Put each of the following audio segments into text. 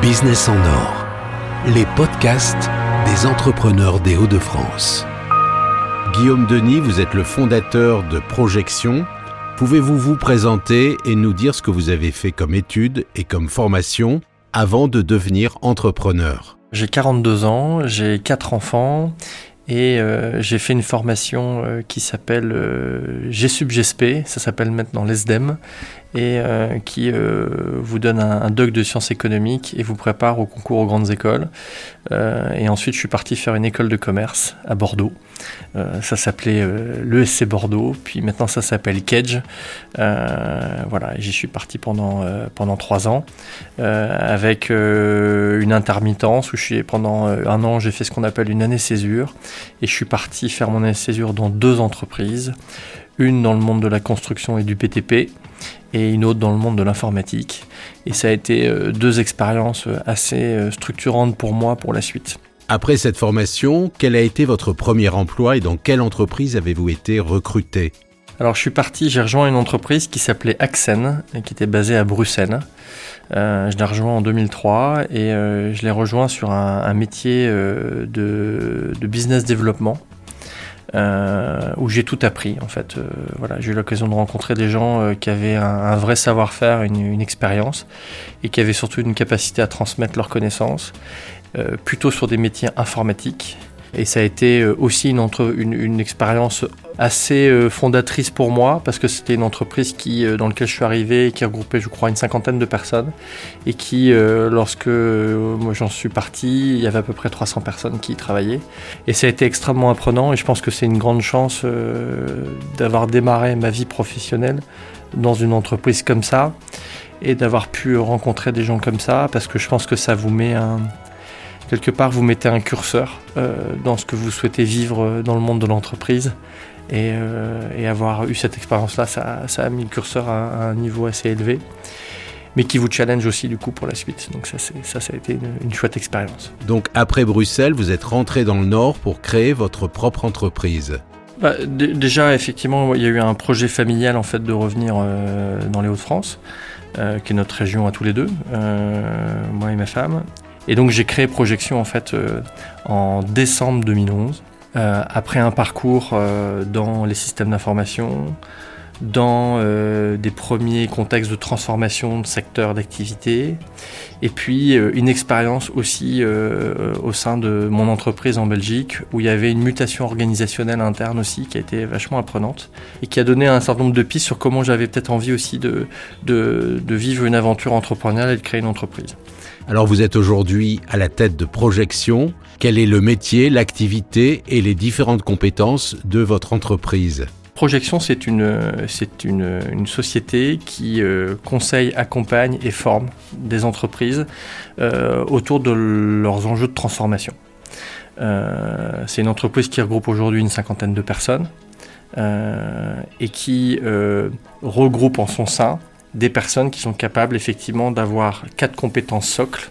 Business en or, les podcasts des entrepreneurs des Hauts-de-France. Guillaume Denis, vous êtes le fondateur de Projection. Pouvez-vous vous présenter et nous dire ce que vous avez fait comme études et comme formation avant de devenir entrepreneur? J'ai 42 ans, j'ai 4 enfants et euh, j'ai fait une formation euh, qui s'appelle euh, GSUB-GSP, ça s'appelle maintenant l'ESDEM, et euh, qui euh, vous donne un, doc de sciences économiques et vous prépare au concours aux grandes écoles. Euh, et ensuite, je suis parti faire une école de commerce à Bordeaux. ça s'appelait l'ESC Bordeaux, puis maintenant ça s'appelle Kedge. voilà, j'y suis parti pendant, pendant trois ans avec une intermittence où je suis pendant un an, j'ai fait ce qu'on appelle une année césure et je suis parti faire mon année césure dans deux entreprises une dans le monde de la construction et du PTP et une autre dans le monde de l'informatique. Et ça a été euh, deux expériences euh, assez euh, structurantes pour moi pour la suite. Après cette formation, quel a été votre premier emploi et dans quelle entreprise avez-vous été recruté? Alors je suis parti, j'ai rejoint une entreprise qui s'appelait Axen, et qui était basée à Bruxelles. Euh, je l'ai rejoint en 2003 et euh, je l'ai rejoint sur un, un métier euh, de, de, business développement euh, où j'ai tout appris en fait. Euh, voilà, j'ai eu l'occasion de rencontrer des gens euh, qui avaient un, vrai savoir-faire, une, expérience et qui avaient surtout une capacité à transmettre leurs connaissances, plutôt sur des métiers informatiques. Et ça a été euh, aussi une, entre, une, une expérience assez euh, fondatrice pour moi parce que c'était une entreprise qui, dans laquelle je suis arrivé qui regroupait, je crois, une cinquantaine de personnes et qui, lorsque moi j'en suis parti, il y avait à peu près 300 personnes qui y travaillaient. Et ça a été extrêmement apprenant et je pense que c'est une grande chance d'avoir démarré ma vie professionnelle dans une entreprise comme ça et d'avoir pu rencontrer des gens comme ça parce que je pense que ça vous met un quelque part vous mettez un curseur euh, dans ce que vous souhaitez vivre dans le monde de l'entreprise. Et, euh, et, avoir eu cette expérience-là, ça, ça, a mis le curseur à, à, un niveau assez élevé, mais qui vous challenge aussi du coup pour la suite. Donc ça, ça, ça a été une, une chouette expérience. Donc après Bruxelles, vous êtes rentré dans le Nord pour créer votre propre entreprise. Bah, déjà, effectivement, il y a eu un projet familial en fait de revenir euh, dans les Hauts-de-France, euh, qui est notre région à tous les deux, euh, moi et ma femme. Et donc j'ai créé Projection en fait euh, en décembre 2011, euh, après un parcours euh, dans les systèmes d'information, dans des premiers contextes de transformation de secteur d'activité, et puis une expérience aussi au sein de mon entreprise en Belgique, où il y avait une mutation organisationnelle interne aussi, qui a été vachement apprenante, et qui a donné un certain nombre de pistes sur comment j'avais peut-être envie aussi de, de vivre une aventure entrepreneuriale et de créer une entreprise. Alors vous êtes aujourd'hui à la tête de Projection. Quel est le métier, l'activité et les différentes compétences de votre entreprise? Projection, c'est une, société qui euh, conseille, accompagne et forme des entreprises euh, autour de leurs enjeux de transformation. Euh, c'est une entreprise qui regroupe aujourd'hui une cinquantaine de personnes et qui regroupe en son sein des personnes qui sont capables effectivement d'avoir quatre compétences socles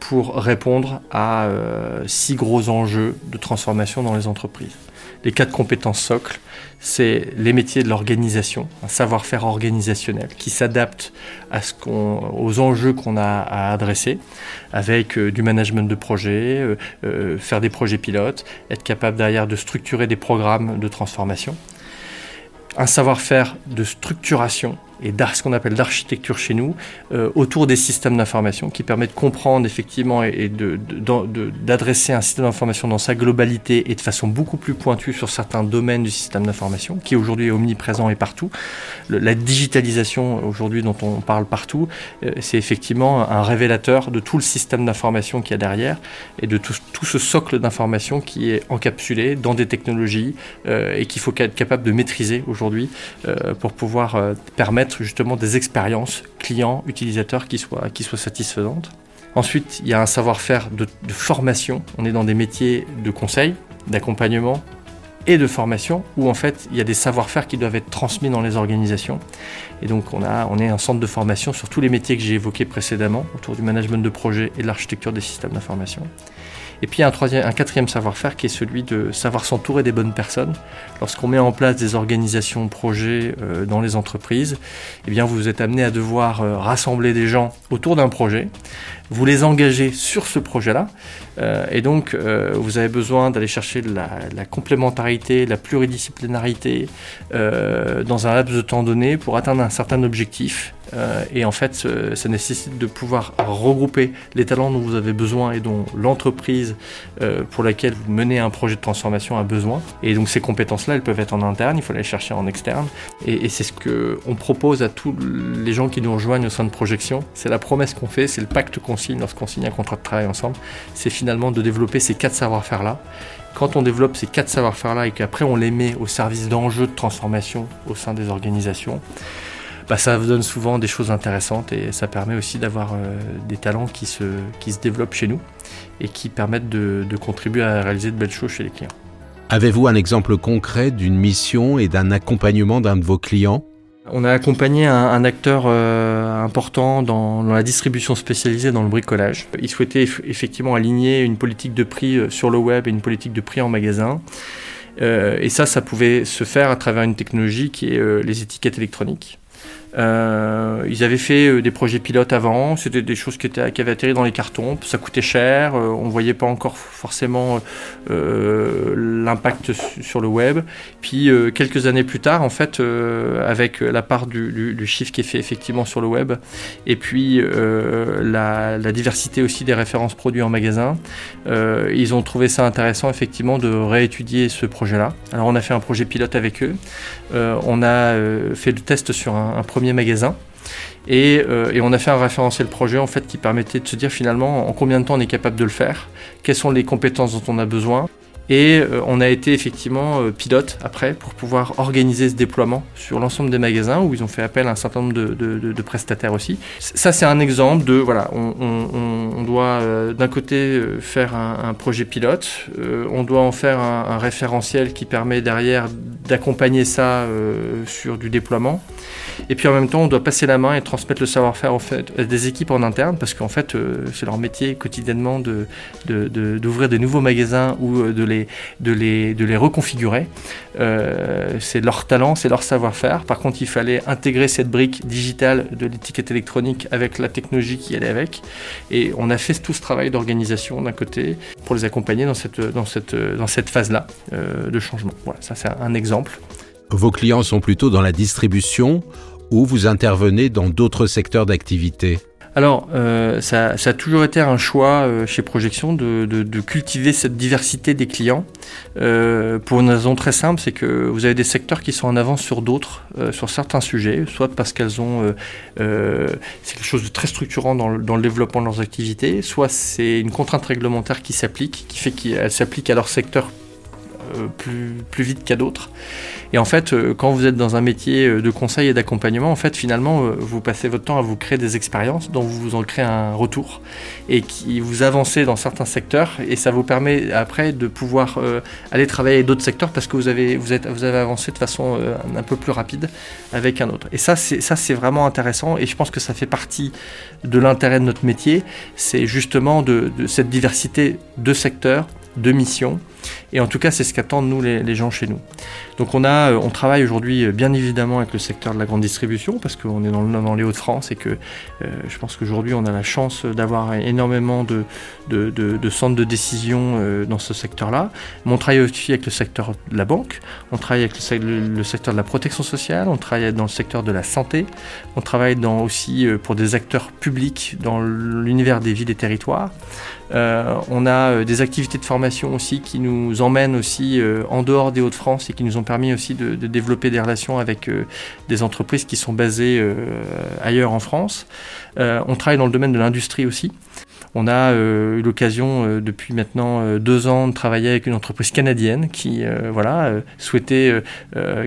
pour répondre à euh, six gros enjeux de transformation dans les entreprises. Les quatre compétences socles, c'est les métiers de l'organisation, un savoir-faire organisationnel qui s'adapte aux enjeux qu'on a à adresser, avec euh, du management de projet, euh, faire des projets pilotes, être capable derrière de structurer des programmes de transformation. Un savoir-faire de structuration et ce qu'on appelle d'architecture chez nous, euh, autour des systèmes d'information, qui permet de comprendre effectivement et, et d'adresser un système d'information dans sa globalité et de façon beaucoup plus pointue sur certains domaines du système d'information, qui aujourd'hui est omniprésent et partout. La digitalisation aujourd'hui dont on parle partout, euh, c'est effectivement un révélateur de tout le système d'information qu'il y a derrière et de tout, ce socle d'information qui est encapsulé dans des technologies euh, et qu'il faut être capable de maîtriser aujourd'hui pour pouvoir euh, justement des expériences clients, utilisateurs qui soient, qui soient satisfaisantes. Ensuite, il y a un savoir-faire de, de, formation. On est dans des métiers de conseil, d'accompagnement et de formation où en fait il y a des savoir-faire qui doivent être transmis dans les organisations. Et donc on, a, on est un centre de formation sur tous les métiers que j'ai évoqués précédemment autour du management de projet et de l'architecture des systèmes d'information. Et puis un, quatrième savoir-faire qui est celui de savoir s'entourer des bonnes personnes. Lorsqu'on met en place des organisations, projets euh, dans les entreprises, eh bien vous êtes amené à devoir euh, rassembler des gens autour d'un projet, vous les engagez sur ce projet-là, euh, et donc vous avez besoin d'aller chercher la, complémentarité, la pluridisciplinarité dans un laps de temps donné pour atteindre un certain objectif. Euh, et en fait, ça nécessite de pouvoir regrouper les talents dont vous avez besoin et dont l'entreprise euh, pour laquelle vous menez un projet de transformation a besoin. Et donc ces compétences-là, elles peuvent être en interne, il faut les chercher en externe. Et, et c'est ce qu'on propose à tous les gens qui nous rejoignent au sein de Projection. C'est la promesse qu'on fait, c'est le pacte qu'on signe lorsqu'on signe un contrat de travail ensemble. C'est finalement de développer ces quatre savoir-faire-là quand on développe ces quatre savoir-faire-là et qu'après on les met au service d'enjeux de transformation au sein des organisations, bah, ça vous donne souvent des choses intéressantes et ça permet aussi d'avoir euh, des talents qui se, qui se développent chez nous et qui permettent de, de contribuer à réaliser de belles choses chez les clients. Avez-vous un exemple concret d'une mission et d'un accompagnement d'un de vos clients? On a accompagné un, un acteur euh, important dans, dans, la distribution spécialisée dans le bricolage. Il souhaitait effectivement aligner une politique de prix euh, sur le web et une politique de prix en magasin. Euh, et ça, ça pouvait se faire à travers une technologie qui est euh, les étiquettes électroniques. Euh, ils avaient fait euh, des projets pilotes avant, c'était des choses qui, avaient atterri dans les cartons, ça coûtait cher, euh, on ne voyait pas encore forcément l'impact sur le web. Puis quelques années plus tard, en fait, avec la part du, chiffre qui est fait effectivement sur le web, et puis la, la, diversité aussi des références produits en magasin, ils ont trouvé ça intéressant effectivement de réétudier ce projet-là. Alors on a fait un projet pilote avec eux, on a fait le test sur un, un premier premier magasin. Et, euh, et, on a fait un référentiel projet en fait qui permettait de se dire finalement en combien de temps on est capable de le faire, quelles sont les compétences dont on a besoin. Et euh, on a été effectivement euh, pilote après pour pouvoir organiser ce déploiement sur l'ensemble des magasins où ils ont fait appel à un certain nombre de, prestataires aussi. Ça c'est un exemple de voilà, on, doit d'un côté faire un, projet pilote, on doit en faire un référentiel qui permet derrière d'accompagner ça sur du déploiement. Et puis en même temps, on doit passer la main et transmettre le savoir-faire en fait, des équipes en interne, parce qu'en fait, euh, c'est leur métier quotidiennement d'ouvrir de, de, de, des nouveaux magasins ou de les, de les, de les reconfigurer. Euh, c'est leur talent, c'est leur savoir-faire. Par contre, il fallait intégrer cette brique digitale de l'étiquette électronique avec la technologie qui allait avec. Et on a fait tout ce travail d'organisation d'un côté pour les accompagner dans cette, dans cette, dans cette phase-là euh, de changement. Voilà, ça c'est un exemple. Vos clients sont plutôt dans la distribution ou vous intervenez dans d'autres secteurs d'activité alors, euh, ça, a toujours été un choix euh, chez Projection de, cultiver cette diversité des clients. Euh, pour une raison très simple, c'est que vous avez des secteurs qui sont en avance sur d'autres, sur certains sujets, soit parce qu'elles ont, c'est quelque chose de très structurant dans le, dans le, développement de leurs activités, soit c'est une contrainte réglementaire qui s'applique, qui fait qu'elle s'applique à leur secteur plus, plus vite qu'à d'autres. Et en fait, euh, quand vous êtes dans un métier euh, de conseil et d'accompagnement, en fait, finalement, euh, vous passez votre temps à vous créer des expériences dont vous vous en créez un retour et qui vous avancez dans certains secteurs et ça vous permet après de pouvoir aller travailler d'autres secteurs parce que vous avez, vous, êtes, vous avez avancé de façon un peu plus rapide avec un autre. Et ça, c'est, vraiment intéressant et je pense que ça fait partie de l'intérêt de notre métier, c'est justement de cette diversité de secteurs, de missions et en tout cas, c'est ce qu'attendent nous les, gens chez nous. Donc on a, euh, on travaille aujourd'hui euh, bien évidemment avec le secteur de la grande distribution parce qu'on est dans, le, dans les Hauts-de-France et que euh, je pense qu'aujourd'hui on a la chance d'avoir énormément de, centres de décision dans ce secteur-là. Mais on travaille aussi avec le secteur de la banque, on travaille avec le, secteur de la protection sociale, on travaille dans le secteur de la santé, on travaille dans, aussi pour des acteurs publics dans l'univers des villes et territoires. On a des activités de formation aussi qui nous emmènent aussi euh, en dehors des Hauts-de-France et qui nous ont permis aussi de, de développer des relations avec euh, des entreprises qui sont basées euh, ailleurs en France. on travaille dans le domaine de l'industrie aussi. On a euh, eu l'occasion euh, depuis maintenant euh, deux ans de travailler avec une entreprise canadienne qui voilà souhaitait,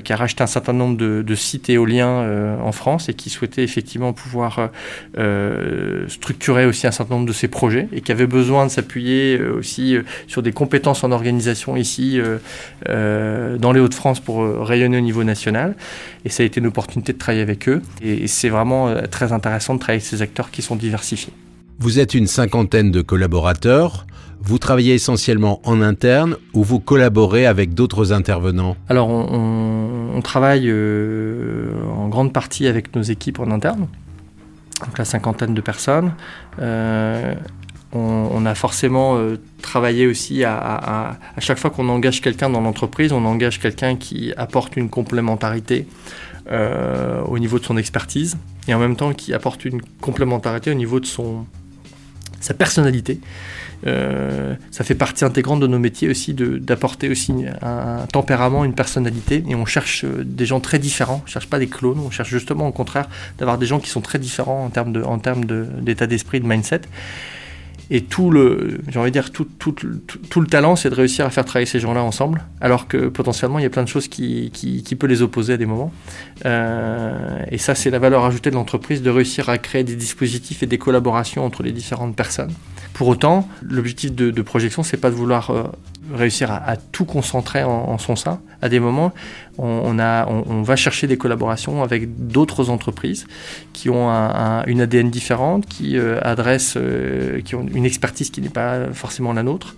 qui a racheté un certain nombre de, de sites éoliens en France et qui souhaitait effectivement pouvoir structurer aussi un certain nombre de ses projets et qui avait besoin de s'appuyer aussi sur des compétences en organisation ici dans les Hauts-de-France pour rayonner au niveau national. Et ça a été une opportunité de travailler avec eux. Et c'est vraiment très intéressant de travailler avec ces acteurs qui sont diversifiés. Vous êtes une cinquantaine de collaborateurs. Vous travaillez essentiellement en interne ou vous collaborez avec d'autres intervenants? Alors on, travaille euh, en grande partie avec nos équipes en interne, donc la cinquantaine de personnes. Euh, on, a forcément euh, travaillé aussi à, à chaque fois qu'on engage quelqu'un dans l'entreprise, on engage quelqu'un qui apporte une complémentarité au niveau de son expertise et en même temps qui apporte une complémentarité au niveau de son, sa personnalité. Euh, ça fait partie intégrante de nos métiers aussi d'apporter aussi un, tempérament, une personnalité. Et on cherche euh, des gens très différents. On cherche pas des clones. On cherche justement au contraire d'avoir des gens qui sont très différents en termes en termes d'état d'esprit, de mindset. Et tout le, j'ai envie de dire, tout, tout, tout, le talent, c'est de réussir à faire travailler ces gens-là ensemble, alors que potentiellement, il y a plein de choses qui, qui, qui peut les opposer à des moments. Euh, et ça, c'est la valeur ajoutée de l'entreprise, de réussir à créer des dispositifs et des collaborations entre les différentes personnes. Pour autant, l'objectif de, de projection, c'est pas de vouloir euh, réussir à, tout concentrer en, son sein. À des moments, on, a, on, va chercher des collaborations avec d'autres entreprises qui ont une ADN différente, qui euh, adressent, euh, qui ont une expertise qui n'est pas forcément la nôtre.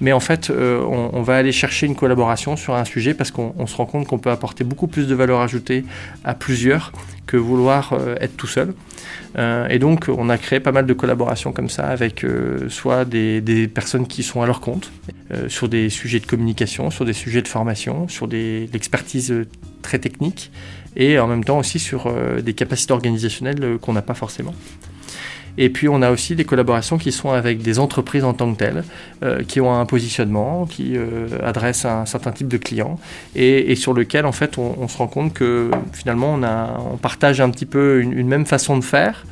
Mais en fait, euh, on, va aller chercher une collaboration sur un sujet parce qu'on se rend compte qu'on peut apporter beaucoup plus de valeur ajoutée à plusieurs que vouloir être tout seul. et donc, on a créé pas mal de collaborations comme ça avec soit des, des, personnes qui sont à leur compte, sur des sujets de communication, sur des sujets de formation, sur des, l'expertise euh, très technique et en même temps aussi sur euh, des capacités organisationnelles euh, qu'on n'a pas forcément. Et puis on a aussi des collaborations qui sont avec des entreprises en tant que telles, qui ont un positionnement, qui adressent un certain type de clients, et, sur lequel en fait on, se rend compte que finalement on partage un petit peu une même façon de faire,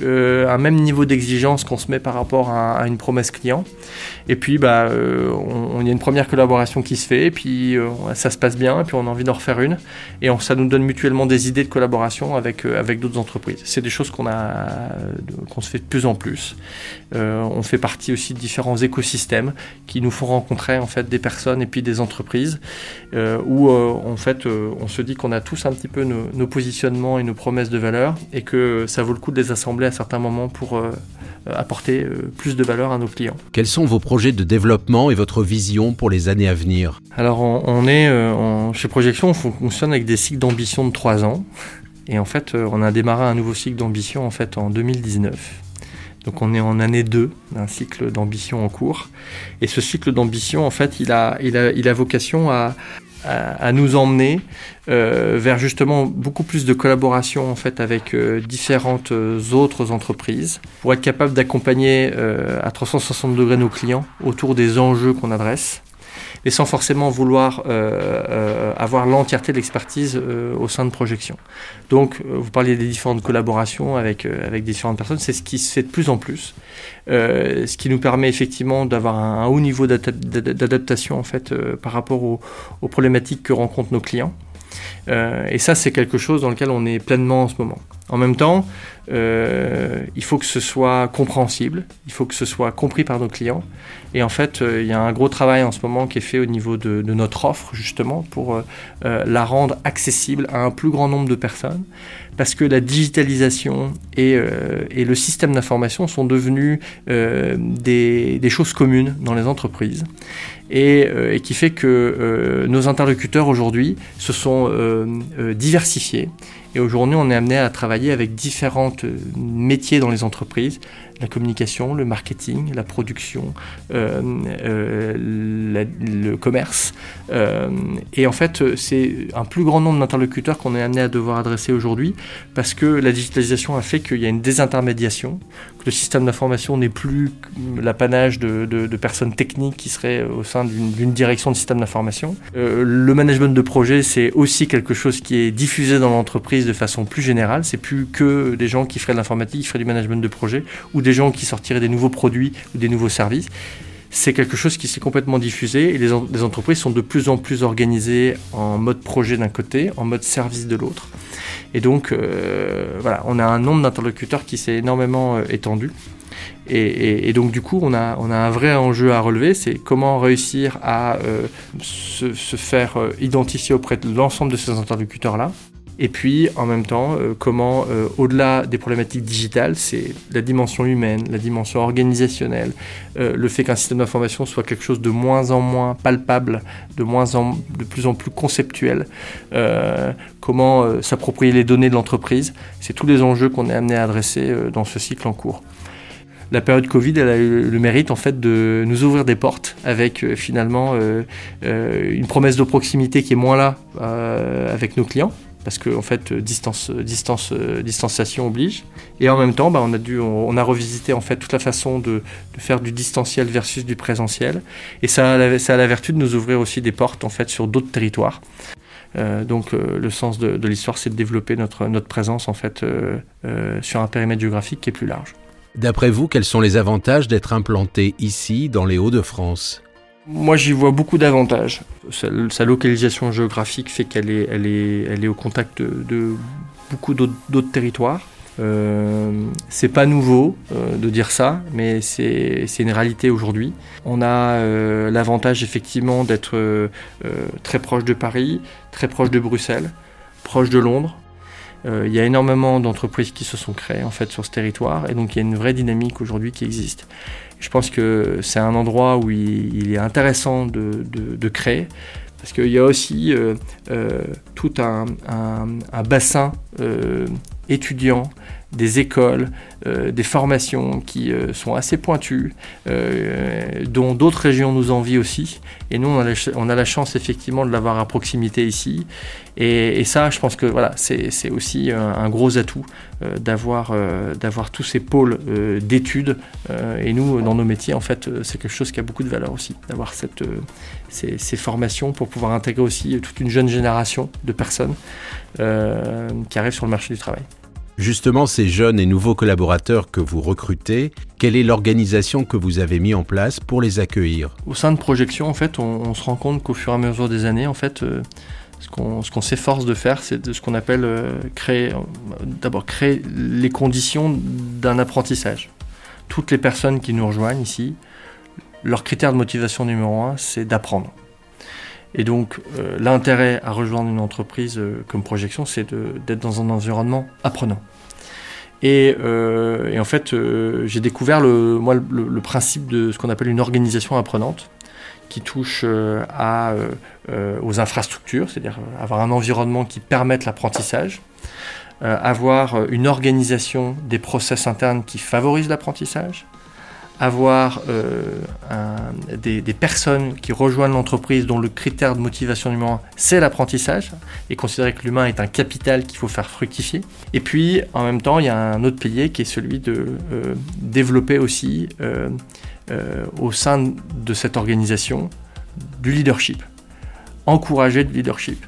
euh, un même niveau d'exigence qu'on se met par rapport à, une promesse client. Et puis, bah, euh, on, y a une première collaboration qui se fait, et puis euh, ça se passe bien, et puis on a envie d'en refaire une. Et ça nous donne mutuellement des idées de collaboration avec, avec d'autres entreprises. C'est des choses qu'on a, se fait de plus en plus. on fait partie aussi de différents écosystèmes qui nous font rencontrer en fait des personnes et puis des entreprises où en fait on se dit qu'on a tous un petit peu nos positionnements et nos promesses de valeur et que ça vaut le coup de les assembler à certains moments pour euh, apporter euh, plus de valeur à nos clients. Quels sont vos projets de développement et votre vision pour les années à venir? Alors on, est euh, chez Projection, on fonctionne avec des cycles d'ambition de 3 ans. Et en fait, on a démarré un nouveau cycle d'ambition en fait en 2019. Donc on est en année 2 d'un cycle d'ambition en cours. Et ce cycle d'ambition, en fait, il a, il a, il a vocation à, à, nous emmener euh, vers justement beaucoup plus de collaboration en fait avec euh, différentes euh, autres entreprises pour être capable d'accompagner à 360 degrés nos clients autour des enjeux qu'on adresse mais sans forcément vouloir euh, euh, avoir l'entièreté de l'expertise euh, au sein de projection. Donc, vous parliez des différentes collaborations avec, avec différentes personnes, c'est ce qui se fait de plus en plus, ce qui nous permet effectivement d'avoir un, haut niveau d'adaptation en fait par rapport aux, aux problématiques que rencontrent nos clients. et ça, c'est quelque chose dans lequel on est pleinement en ce moment. En même temps, euh, il faut que ce soit compréhensible, il faut que ce soit compris par nos clients. Et en fait, euh, il y a un gros travail en ce moment qui est fait au niveau de, notre offre, justement, pour euh, la rendre accessible à un plus grand nombre de personnes. Parce que la digitalisation et, le système d'information sont devenus des, choses communes dans les entreprises. Et, et qui fait que nos interlocuteurs aujourd'hui se sont diversifiés. Et aujourd'hui, on est amené à travailler avec différents euh, métiers dans les entreprises, la communication, le marketing, la production, euh, euh, le commerce. Euh, et en fait, c'est un plus grand nombre d'interlocuteurs qu'on est amené à devoir adresser aujourd'hui parce que la digitalisation a fait qu'il y a une désintermédiation, que le système d'information n'est plus l'apanage de, de, personnes techniques qui seraient au sein d'une direction de système d'information. le management de projet, c'est aussi quelque chose qui est diffusé dans l'entreprise de façon plus générale. C'est plus que des gens qui feraient de l'informatique, qui feraient du management de projet ou des gens qui sortiraient des nouveaux produits ou des nouveaux services. C'est quelque chose qui s'est complètement diffusé et les, entreprises sont de plus en plus organisées en mode projet d'un côté, en mode service de l'autre. Et donc, euh, voilà, on a un nombre d'interlocuteurs qui s'est énormément euh, étendu. Et, donc du coup, on a, un vrai enjeu à relever, c'est comment réussir à euh, se, faire identifier auprès de l'ensemble de ces interlocuteurs-là, Et puis, en même temps, euh, comment, euh, au-delà des problématiques digitales, c'est la dimension humaine, la dimension organisationnelle, euh, le fait qu'un système d'information soit quelque chose de moins en moins palpable, de, moins en, de plus en plus conceptuel, comment s'approprier les données de l'entreprise, c'est tous les enjeux qu'on est amené à adresser dans ce cycle en cours. La période Covid, elle a eu le mérite en fait de nous ouvrir des portes avec finalement une promesse de proximité qui est moins là avec nos clients parce que en fait distance, distance, euh, distanciation oblige. Et en même temps, bah, on a dû, on, a revisité en fait toute la façon de, faire du distanciel versus du présentiel. Et ça a, la, ça a la vertu de nous ouvrir aussi des portes en fait sur d'autres territoires. Euh, donc euh, le sens de, l'histoire, c'est de développer notre, notre présence en fait sur un périmètre géographique qui est plus large. D'après vous, quels sont les avantages d'être implanté ici, dans les Hauts-de-France? Moi, j'y vois beaucoup d'avantages. Sa, localisation géographique fait qu'elle est, elle est, elle est au contact de, beaucoup d'autres territoires. Euh, c'est pas nouveau euh, de dire ça, mais c'est une réalité aujourd'hui. On a euh, l'avantage effectivement d'être euh, très proche de Paris, très proche de Bruxelles, proche de Londres. Il y a énormément d'entreprises qui se sont créées en fait sur ce territoire, et donc il y a une vraie dynamique aujourd'hui qui existe. Je pense que c'est un endroit où il, est intéressant de, créer parce qu'il y a aussi euh, euh, tout un, bassin euh, étudiant des écoles, euh, des formations qui euh, sont assez pointues, euh, dont d'autres régions nous envient aussi. Et nous, on a la, chance effectivement de l'avoir à proximité ici. Et, ça, je pense que voilà, c'est aussi un, gros atout d'avoir d'avoir tous ces pôles d'études. et nous, dans nos métiers, en fait, c'est quelque chose qui a beaucoup de valeur aussi, d'avoir ces, ces, formations pour pouvoir intégrer aussi toute une jeune génération de personnes qui arrivent sur le marché du travail. Justement, ces jeunes et nouveaux collaborateurs que vous recrutez, quelle est l'organisation que vous avez mis en place pour les accueillir? Au sein de Projection, on, se rend compte qu'au fur et à mesure des années, euh, ce qu'on s'efforce de faire, c'est de ce qu'on appelle euh, créer, d'abord créer les conditions d'un apprentissage. Toutes les personnes qui nous rejoignent ici, leur critère de motivation numéro un, c'est d'apprendre. Et donc, euh, l'intérêt à rejoindre une entreprise euh, comme Projection, c'est d'être dans un environnement apprenant. Et, euh, en fait, j'ai découvert le, principe de ce qu'on appelle une organisation apprenante, qui touche aux infrastructures, c'est-à-dire avoir un environnement qui permette l'apprentissage, avoir une organisation des process internes qui favorise l'apprentissage, avoir euh, des, personnes qui rejoignent l'entreprise dont le critère de motivation numéro un, c'est l'apprentissage, et considérer que l'humain est un capital qu'il faut faire fructifier. Et puis, en même temps, il y a un autre pilier qui est celui de euh, développer aussi euh, au sein de cette organisation du leadership, encourager du leadership.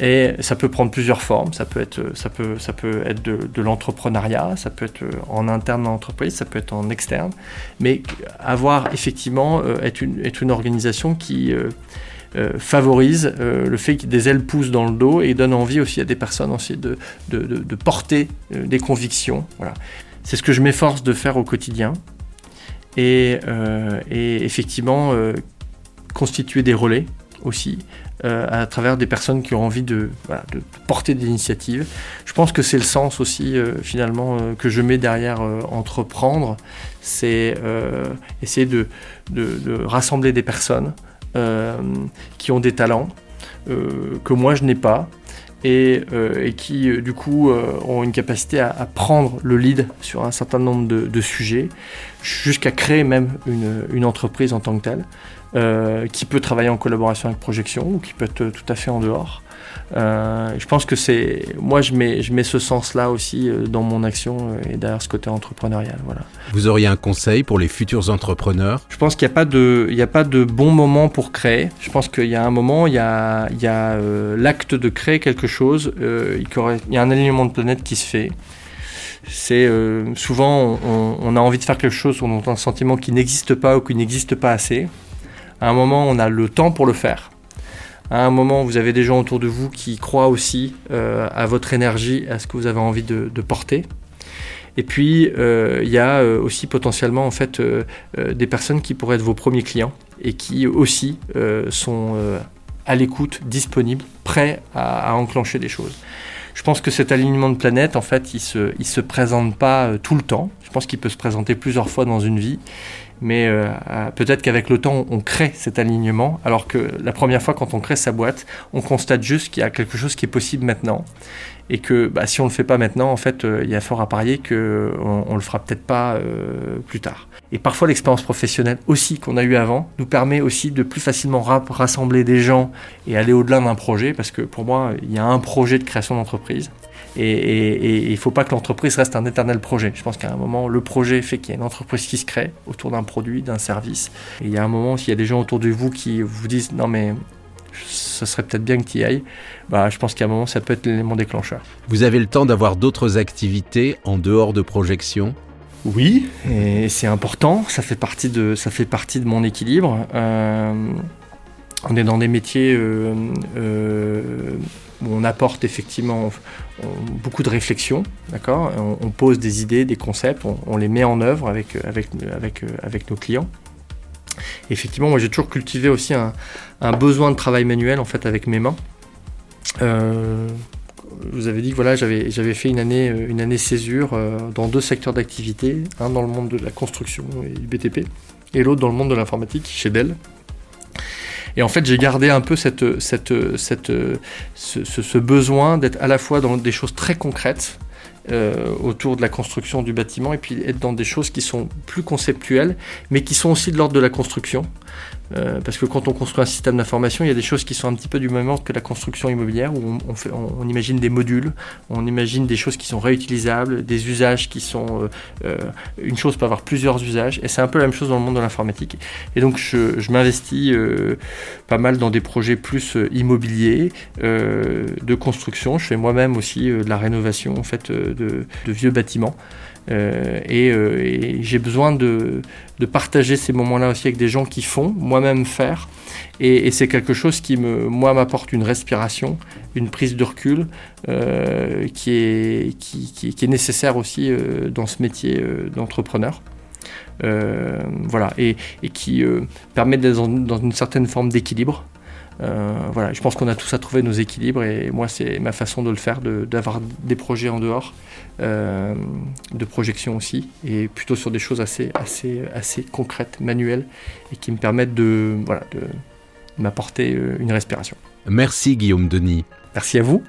Et ça peut prendre plusieurs formes. Ça peut être, ça peut, ça peut être de, l'entrepreneuriat, ça peut être en interne dans l'entreprise, ça peut être en externe. Mais avoir effectivement euh, être, une, être une organisation qui euh, euh, favorise le fait que des ailes poussent dans le dos et donne envie aussi à des personnes aussi de, de, de porter des convictions. Voilà. C'est ce que je m'efforce de faire au quotidien. Et, et effectivement, constituer des relais aussi euh, à travers des personnes qui ont envie de, porter des initiatives. Je pense que c'est le sens aussi euh, finalement euh, que je mets derrière entreprendre, c'est essayer de, rassembler des personnes qui ont des talents que moi je n'ai pas. Et, qui du coup ont une capacité à, prendre le lead sur un certain nombre de, sujets, jusqu'à créer même une, entreprise en tant que telle. Euh, qui peut travailler en collaboration avec Projection ou qui peut être tout à fait en dehors. Euh, je pense que c'est. Moi, je mets, je mets ce sens-là aussi euh, dans mon action et derrière ce côté entrepreneurial. Voilà. Vous auriez un conseil pour les futurs entrepreneurs? Je pense qu'il n'y a, pas de, il a pas de bon moment pour créer. Je pense qu'il y a un moment, il y a, il y a l'acte de créer quelque chose. il, y a un alignement de planète qui se fait c'est souvent on, on, a envie de faire quelque chose, on a un sentiment qui n'existe pas ou qui n'existe pas assez. À un moment, on a le temps pour le faire. À un moment, vous avez des gens autour de vous qui croient aussi euh, à votre énergie, à ce que vous avez envie de, porter. Et puis, euh, il y a euh, aussi potentiellement en fait des personnes qui pourraient être vos premiers clients et qui aussi sont à l'écoute, disponibles, prêts à, enclencher des choses. Je pense que cet alignement de planète, en fait, il se, il se présente pas tout le temps. Je pense qu'il peut se présenter plusieurs fois dans une vie mais euh, peut-être qu'avec le temps, on crée cet alignement, alors que la première fois, quand on crée sa boîte, on constate juste qu'il y a quelque chose qui est possible maintenant, et que bah, si on ne le fait pas maintenant, en fait, euh, il y a fort à parier qu'on ne le fera peut-être pas euh, plus tard. Et parfois, l'expérience professionnelle aussi qu'on a eue avant nous permet aussi de plus facilement rassembler des gens et aller au-delà d'un projet, parce que pour moi, il y a un projet de création d'entreprise. Et, il ne faut pas que l'entreprise reste un éternel projet. Je pense qu'à un moment, le projet fait qu'il y a une entreprise qui se crée autour d'un produit, d'un service. Et il y a un moment, s'il y a des gens autour de vous qui vous disent non mais ça serait peut-être bien que tu y ailles, bah, je pense qu'à un moment, ça peut être l'élément déclencheur. Vous avez le temps d'avoir d'autres activités en dehors de projection? Oui, et c'est important, ça fait partie de, ça fait partie de mon équilibre. Euh, on est dans des métiers euh, euh, où on apporte effectivement beaucoup de réflexion, on, pose des idées, des concepts, on, les met en œuvre avec, nos clients. effectivement, moi j'ai toujours cultivé aussi un, besoin de travail manuel en fait avec mes mains. Euh, je vous avais dit que voilà, j'avais, fait une année, une année césure dans deux secteurs d'activité, un dans le monde de la construction et du BTP, et l'autre dans le monde de l'informatique chez Dell. Et en fait, j'ai gardé un peu ce besoin d'être à la fois dans des choses très concrètes, euh, autour de la construction du bâtiment et puis être dans des choses qui sont plus conceptuelles, mais qui sont aussi de l'ordre de la construction. Euh, parce que quand on construit un système d'information, il y a des choses qui sont un petit peu du même ordre que la construction immobilière, où on, imagine des modules, on imagine des choses qui sont réutilisables, des usages qui sont... Euh, une chose peut avoir plusieurs usages, et c'est un peu la même chose dans le monde de l'informatique. Et donc je, je m'investis pas mal dans des projets plus immobiliers, de construction. Je fais moi-même aussi de la rénovation en fait, de, vieux bâtiments. Euh, euh, et, j'ai besoin de, partager ces moments-là aussi avec des gens qui font, moi-même faire. Et, c'est quelque chose qui, me, moi, m'apporte une respiration, une prise de recul euh, qui, est, nécessaire aussi dans ce métier d'entrepreneur. voilà, et, qui permet d'être dans, une certaine forme d'équilibre. Voilà, je pense qu'on a tous à trouver nos équilibres et moi c'est ma façon de le faire, d'avoir des projets en dehors euh, de projection aussi, et plutôt sur des choses assez, assez, assez concrètes, manuelles, et qui me permettent de, voilà, de m'apporter euh, une respiration. Merci Guillaume Denis. Merci à vous.